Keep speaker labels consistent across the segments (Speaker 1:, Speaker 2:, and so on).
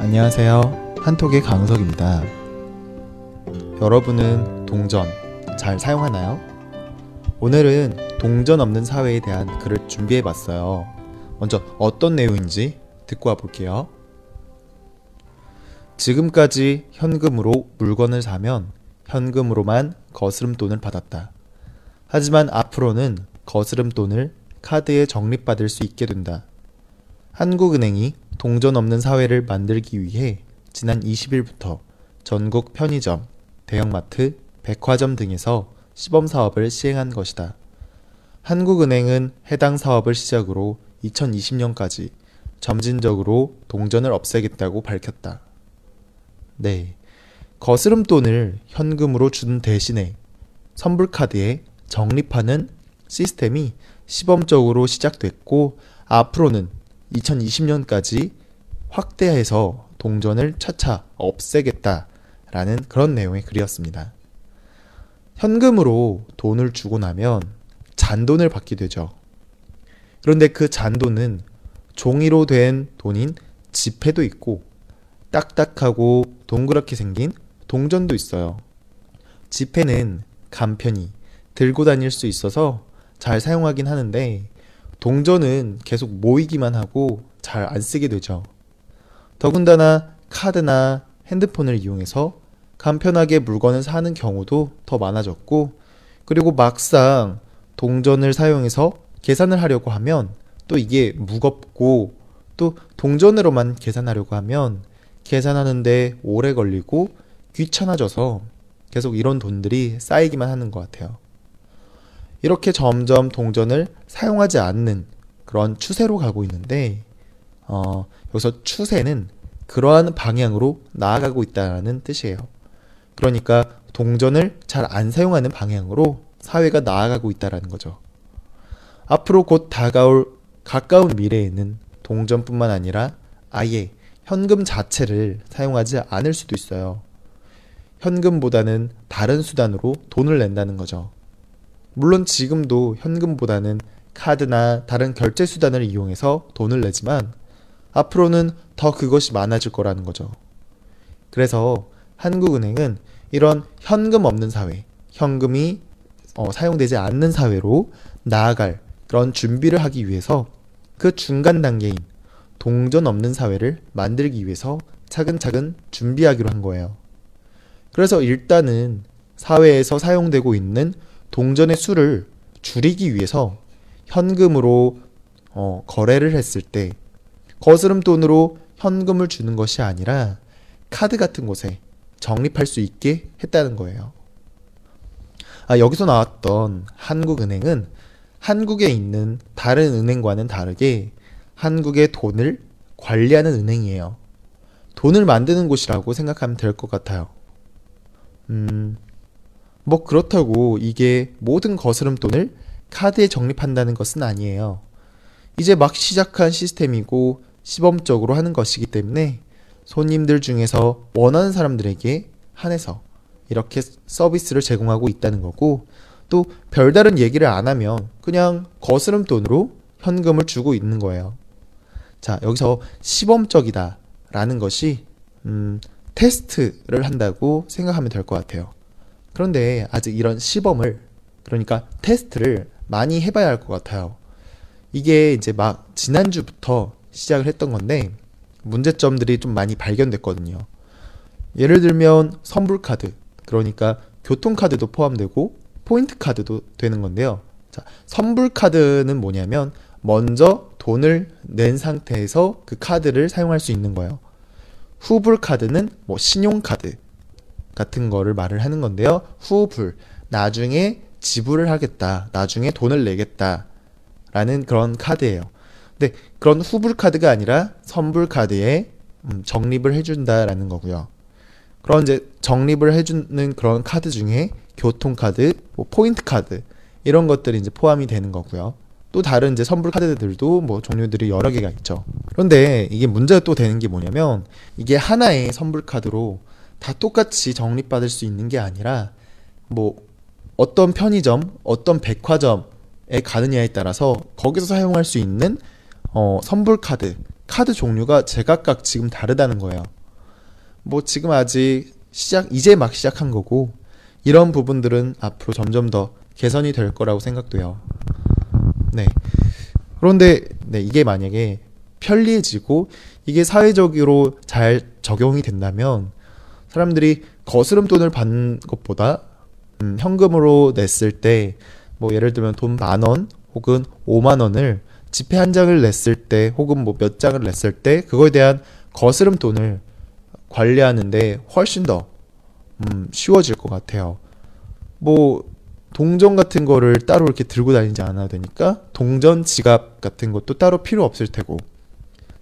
Speaker 1: 안녕하세요. 한톡의 강석입니다. 여러분은 동전 잘 사용하나요? 오늘은 동전 없는 사회에 대한 글을 준비해 봤어요. 먼저 어떤 내용인지 듣고 와 볼게요. 지금까지 현금으로 물건을 사면 현금으로만 거스름돈을 받았다. 하지만 앞으로는 거스름돈을 카드에 적립받을 수 있게 된다. 한국은행이 동전 없는 사회를 만들기 위해 지난 20일부터 전국 편의점, 대형마트, 백화점 등에서 시범 사업을 시행한 것이다. 한국은행은 해당 사업을 시작으로 2020년까지 점진적으로 동전을 없애겠다고 밝혔다. 네. 거스름 돈을 현금으로 준 대신에 선불카드에 적립하는 시스템이 시범적으로 시작됐고 앞으로는 2020년까지 확대해서 동전을 차차 없애겠다라는 그런 내용의 글이었습니다. 현금으로 돈을 주고 나면 잔돈을 받게 되죠. 그런데 그 잔돈은 종이로 된 돈인 지폐도 있고 딱딱하고 동그랗게 생긴 동전도 있어요. 지폐는 간편히 들고 다닐 수 있어서 잘 사용하긴 하는데 동전은 계속 모이기만 하고 잘 안 쓰게 되죠. 더군다나 카드나 핸드폰을 이용해서 간편하게 물건을 사는 경우도 더 많아졌고, 그리고 막상 동전을 사용해서 계산을 하려고 하면 또 이게 무겁고 또 동전으로만 계산하려고 하면 계산하는데 오래 걸리고 귀찮아져서 계속 이런 돈들이 쌓이기만 하는 것 같아요. 이렇게 점점 동전을 사용하지 않는 그런 추세로 가고 있는데, 어, 여기서 추세는 그러한 방향으로 나아가고 있다는 뜻이에요. 그러니까 동전을 잘 안 사용하는 방향으로 사회가 나아가고 있다는 거죠. 앞으로 곧 다가올 가까운 미래에는 동전뿐만 아니라 아예 현금 자체를 사용하지 않을 수도 있어요. 현금보다는 다른 수단으로 돈을 낸다는 거죠. 물론 지금도 현금보다는 카드나 다른 결제 수단을 이용해서 돈을 내지만 앞으로는 더 그것이 많아질 거라는 거죠. 그래서 한국은행은 이런 현금 없는 사회, 현금이 어, 사용되지 않는 사회로 나아갈 그런 준비를 하기 위해서 그 중간 단계인 동전 없는 사회를 만들기 위해서 차근차근 준비하기로 한 거예요. 그래서 일단은 사회에서 사용되고 있는 동전의 수를 줄이기 위해서 현금으로 어, 거래를 했을 때 거스름 돈으로 현금을 주는 것이 아니라 카드 같은 곳에 적립할 수 있게 했다는 거예요. 아, 여기서 나왔던 한국은행은 한국에 있는 다른 은행과는 다르게 한국의 돈을 관리하는 은행이에요. 돈을 만드는 곳이라고 생각하면 될 것 같아요. 음, 뭐 그렇다고 이게 모든 거스름돈을 카드에 적립한다는 것은 아니에요. 이제 막 시작한 시스템이고 시범적으로 하는 것이기 때문에 손님들 중에서 원하는 사람들에게 한해서 이렇게 서비스를 제공하고 있다는 거고 또 별다른 얘기를 안 하면 그냥 거스름 돈으로 현금을 주고 있는 거예요. 자, 여기서 시범적이다 라는 것이 음, 테스트를 한다고 생각하면 될 것 같아요. 그런데 아직 이런 시범을 그러니까 테스트를 많이 해봐야 할 것 같아요. 이게 이제 막 지난주부터 시작을 했던 건데 문제점들이 좀 많이 발견됐거든요. 예를 들면 선불 카드 그러니까 교통 카드도 포함되고 포인트 카드도 되는 건데요. 자, 선불 카드는 뭐냐면 먼저 돈을 낸 상태에서 그 카드를 사용할 수 있는 거예요. 후불 카드는 뭐 신용 카드 같은 거를 말을 하는 건데요. 후불. 나중에 지불을 하겠다. 나중에 돈을 내겠다. 라는 그런 카드예요. 근데 그런 후불 카드가 아니라 선불 카드에 음, 적립을 해준다라는 거고요. 그런 이제 적립을 해주는 그런 카드 중에 교통카드, 뭐 포인트 카드 이런 것들이 이제 포함이 되는 거고요. 또 다른 이제 선불 카드들도 뭐 종류들이 여러 개가 있죠. 그런데 이게 문제가 또 되는 게 뭐냐면 이게 하나의 선불 카드로 다 똑같이 적립받을 수 있는 게 아니라 뭐 어떤 편의점, 어떤 백화점에 가느냐에 따라서 거기서 사용할 수 있는 어, 선불 카드, 카드 종류가 제각각 지금 다르다는 거예요. 뭐 지금 아직 시작, 이제 막 시작한 거고, 이런 부분들은 앞으로 점점 더 개선이 될 거라고 생각돼요. 네. 그런데, 네, 이게 만약에 편리해지고, 이게 사회적으로 잘 적용이 된다면, 사람들이 거스름 돈을 받는 것보다, 음, 현금으로 냈을 때, 뭐 예를 들면 돈 만 원, 혹은 5만 원을 지폐 한 장을 냈을 때 혹은 뭐 몇 장을 냈을 때 그거에 대한 거스름 돈을 관리하는데 훨씬 더 음, 쉬워질 것 같아요. 뭐 동전 같은 거를 따로 이렇게 들고 다니지 않아도 되니까 동전 지갑 같은 것도 따로 필요 없을 테고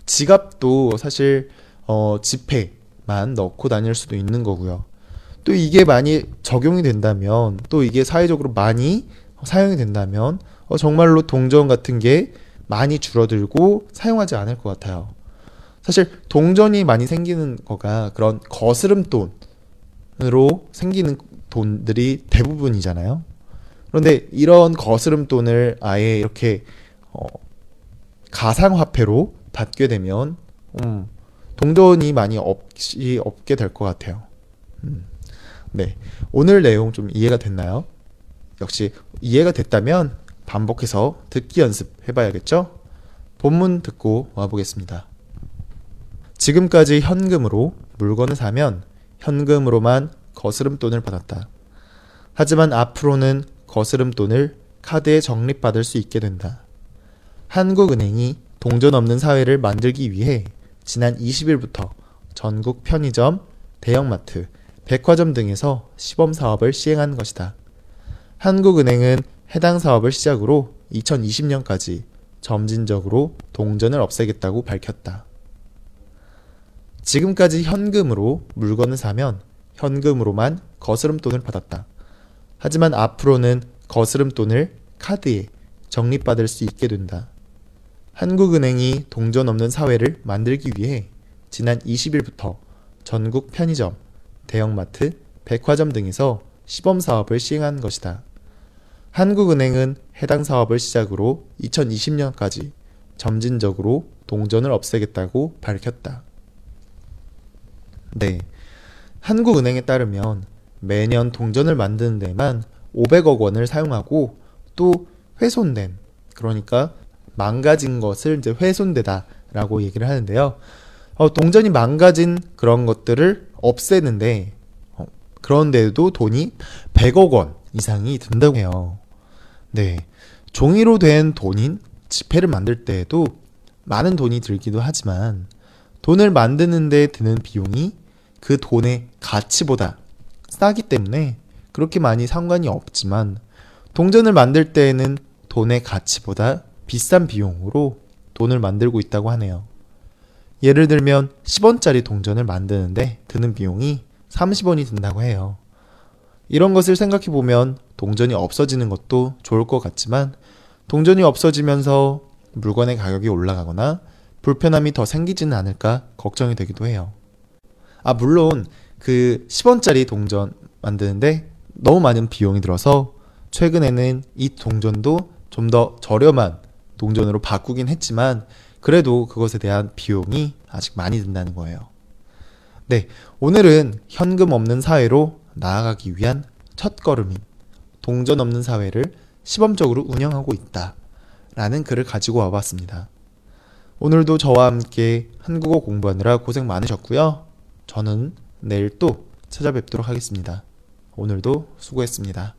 Speaker 1: 지갑도 사실 어, 지폐 만 넣고 다닐 수도 있는 거고요. 또 이게 많이 적용이 된다면 또 이게 사회적으로 많이 사용이 된다면 어, 정말로 동전 같은 게 많이 줄어들고 사용하지 않을 것 같아요. 사실 동전이 많이 생기는 거가 그런 거스름 돈으로 생기는 돈들이 대부분이잖아요. 그런데 이런 거스름 돈을 아예 이렇게 어, 가상화폐로 받게 되면 음, 동전이 많이 없이 없게 될 것 같아요. 음, 네, 오늘 내용 좀 이해가 됐나요? 역시 이해가 됐다면 반복해서 듣기 연습 해봐야겠죠? 본문 듣고 와보겠습니다. 지금까지 현금으로 물건을 사면 현금으로만 거스름 돈을 받았다. 하지만 앞으로는 거스름 돈을 카드에 적립받을 수 있게 된다. 한국은행이 동전 없는 사회를 만들기 위해 지난 20일부터 전국 편의점, 대형마트, 백화점 등에서 시범 사업을 시행한 것이다. 한국은행은 해당 사업을 시작으로 2020년까지 점진적으로 동전을 없애겠다고 밝혔다. 지금까지 현금으로 물건을 사면 현금으로만 거스름 돈을 받았다. 하지만 앞으로는 거스름 돈을 카드에 적립받을 수 있게 된다. 한국은행이 동전 없는 사회를 만들기 위해 지난 20일부터 전국 편의점, 대형마트, 백화점 등에서 시범 사업을 시행한 것이다. 한국은행은 해당 사업을 시작으로 2020년까지 점진적으로 동전을 없애겠다고 밝혔다. 네. 한국은행에 따르면 매년 동전을 만드는 데만 500억 원을 사용하고 또 훼손된, 그러니까 망가진 것을 이제 훼손되다라고 얘기를 하는데요. 어, 동전이 망가진 그런 것들을 없애는데, 어, 그런데도 돈이 100억 원 이상이 든다고 해요. 네. 종이로 된 돈인 지폐를 만들 때에도 많은 돈이 들기도 하지만 돈을 만드는데 드는 비용이 그 돈의 가치보다 싸기 때문에 그렇게 많이 상관이 없지만 동전을 만들 때에는 돈의 가치보다 비싼 비용으로 돈을 만들고 있다고 하네요. 예를 들면 10원짜리 동전을 만드는데 드는 비용이 30원이 든다고 해요. 이런 것을 생각해 보면 동전이 없어지는 것도 좋을 것 같지만 동전이 없어지면서 물건의 가격이 올라가거나 불편함이 더 생기지는 않을까 걱정이 되기도 해요. 아, 물론 그 10원짜리 동전 만드는데 너무 많은 비용이 들어서 최근에는 이 동전도 좀 더 저렴한 동전으로 바꾸긴 했지만 그래도 그것에 대한 비용이 아직 많이 든다는 거예요. 네, 오늘은 현금 없는 사회로 나아가기 위한 첫 걸음인 동전 없는 사회를 시범적으로 운영하고 있다. 라는 글을 가지고 와봤습니다. 오늘도 저와 함께 한국어 공부하느라 고생 많으셨고요. 저는 내일 또 찾아뵙도록 하겠습니다. 오늘도 수고했습니다.